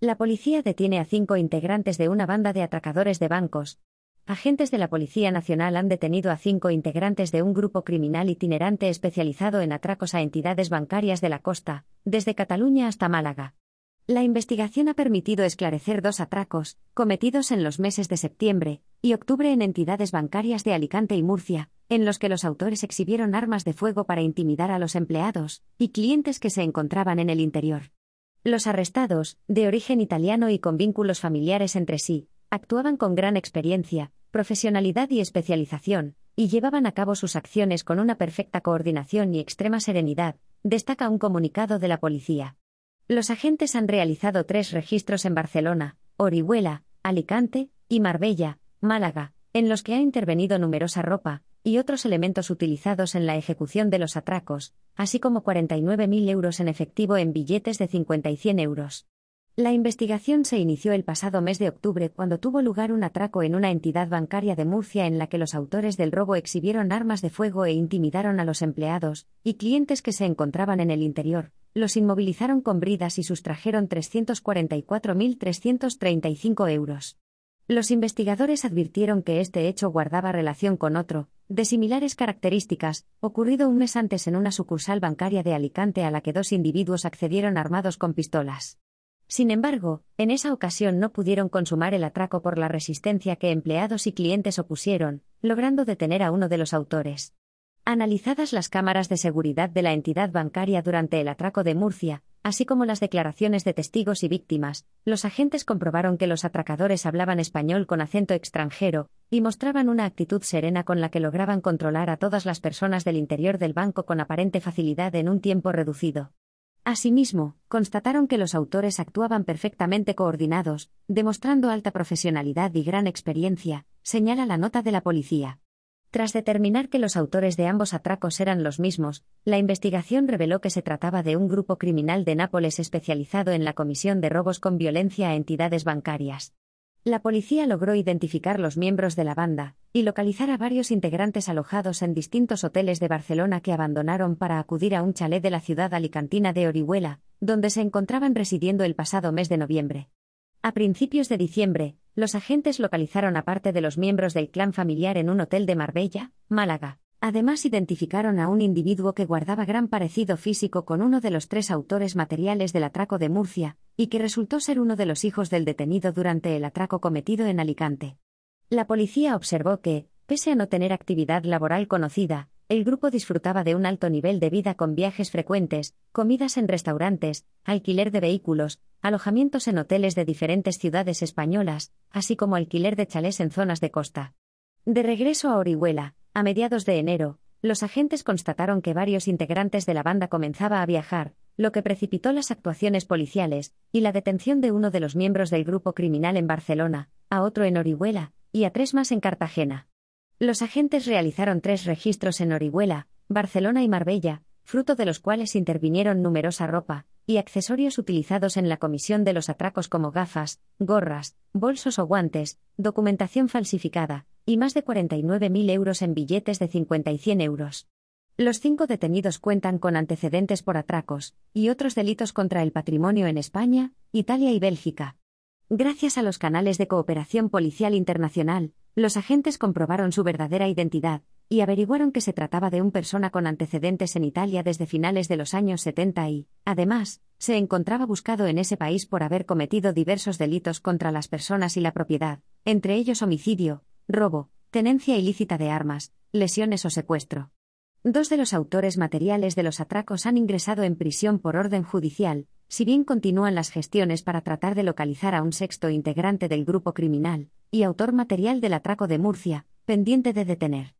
La policía detiene a cinco integrantes de una banda de atracadores de bancos. Agentes de la Policía Nacional han detenido a cinco integrantes de un grupo criminal itinerante especializado en atracos a entidades bancarias de la costa, desde Cataluña hasta Málaga. La investigación ha permitido esclarecer dos atracos, cometidos en los meses de septiembre y octubre en entidades bancarias de Alicante y Murcia, en los que los autores exhibieron armas de fuego para intimidar a los empleados y clientes que se encontraban en el interior. Los arrestados, de origen italiano y con vínculos familiares entre sí, actuaban con gran experiencia, profesionalidad y especialización, y llevaban a cabo sus acciones con una perfecta coordinación y extrema serenidad, destaca un comunicado de la policía. Los agentes han realizado tres registros en Barcelona, Orihuela, Alicante y Marbella, Málaga, en los que ha intervenido numerosa ropa, y otros elementos utilizados en la ejecución de los atracos, así como 49.000 euros en efectivo en billetes de 50 y 100 euros. La investigación se inició el pasado mes de octubre cuando tuvo lugar un atraco en una entidad bancaria de Murcia en la que los autores del robo exhibieron armas de fuego e intimidaron a los empleados y clientes que se encontraban en el interior, los inmovilizaron con bridas y sustrajeron 344.335 euros. Los investigadores advirtieron que este hecho guardaba relación con otro, de similares características, ocurrido un mes antes en una sucursal bancaria de Alicante a la que dos individuos accedieron armados con pistolas. Sin embargo, en esa ocasión no pudieron consumar el atraco por la resistencia que empleados y clientes opusieron, logrando detener a uno de los autores. Analizadas las cámaras de seguridad de la entidad bancaria durante el atraco de Murcia, así como las declaraciones de testigos y víctimas, los agentes comprobaron que los atracadores hablaban español con acento extranjero, y mostraban una actitud serena con la que lograban controlar a todas las personas del interior del banco con aparente facilidad en un tiempo reducido. Asimismo, constataron que los autores actuaban perfectamente coordinados, demostrando alta profesionalidad y gran experiencia, señala la nota de la policía. Tras determinar que los autores de ambos atracos eran los mismos, la investigación reveló que se trataba de un grupo criminal de Nápoles especializado en la comisión de robos con violencia a entidades bancarias. La policía logró identificar los miembros de la banda y localizar a varios integrantes alojados en distintos hoteles de Barcelona que abandonaron para acudir a un chalet de la ciudad alicantina de Orihuela, donde se encontraban residiendo el pasado mes de noviembre. A principios de diciembre, los agentes localizaron a parte de los miembros del clan familiar en un hotel de Marbella, Málaga. Además identificaron a un individuo que guardaba gran parecido físico con uno de los tres autores materiales del atraco de Murcia, y que resultó ser uno de los hijos del detenido durante el atraco cometido en Alicante. La policía observó que, pese a no tener actividad laboral conocida, el grupo disfrutaba de un alto nivel de vida con viajes frecuentes, comidas en restaurantes, alquiler de vehículos, alojamientos en hoteles de diferentes ciudades españolas, así como alquiler de chalés en zonas de costa. De regreso a Orihuela, a mediados de enero, los agentes constataron que varios integrantes de la banda comenzaba a viajar, lo que precipitó las actuaciones policiales y la detención de uno de los miembros del grupo criminal en Barcelona, a otro en Orihuela y a tres más en Cartagena. Los agentes realizaron tres registros en Orihuela, Barcelona y Marbella, fruto de los cuales intervinieron numerosa ropa y accesorios utilizados en la comisión de los atracos como gafas, gorras, bolsos o guantes, documentación falsificada, y más de 49.000 euros en billetes de 50 y 100 euros. Los cinco detenidos cuentan con antecedentes por atracos y otros delitos contra el patrimonio en España, Italia y Bélgica. Gracias a los canales de cooperación policial internacional, los agentes comprobaron su verdadera identidad y averiguaron que se trataba de un persona con antecedentes en Italia desde finales de los años 70 y, además, se encontraba buscado en ese país por haber cometido diversos delitos contra las personas y la propiedad, entre ellos homicidio, robo, tenencia ilícita de armas, lesiones o secuestro. Dos de los autores materiales de los atracos han ingresado en prisión por orden judicial, si bien continúan las gestiones para tratar de localizar a un sexto integrante del grupo criminal, y autor material del atraco de Murcia, pendiente de detener.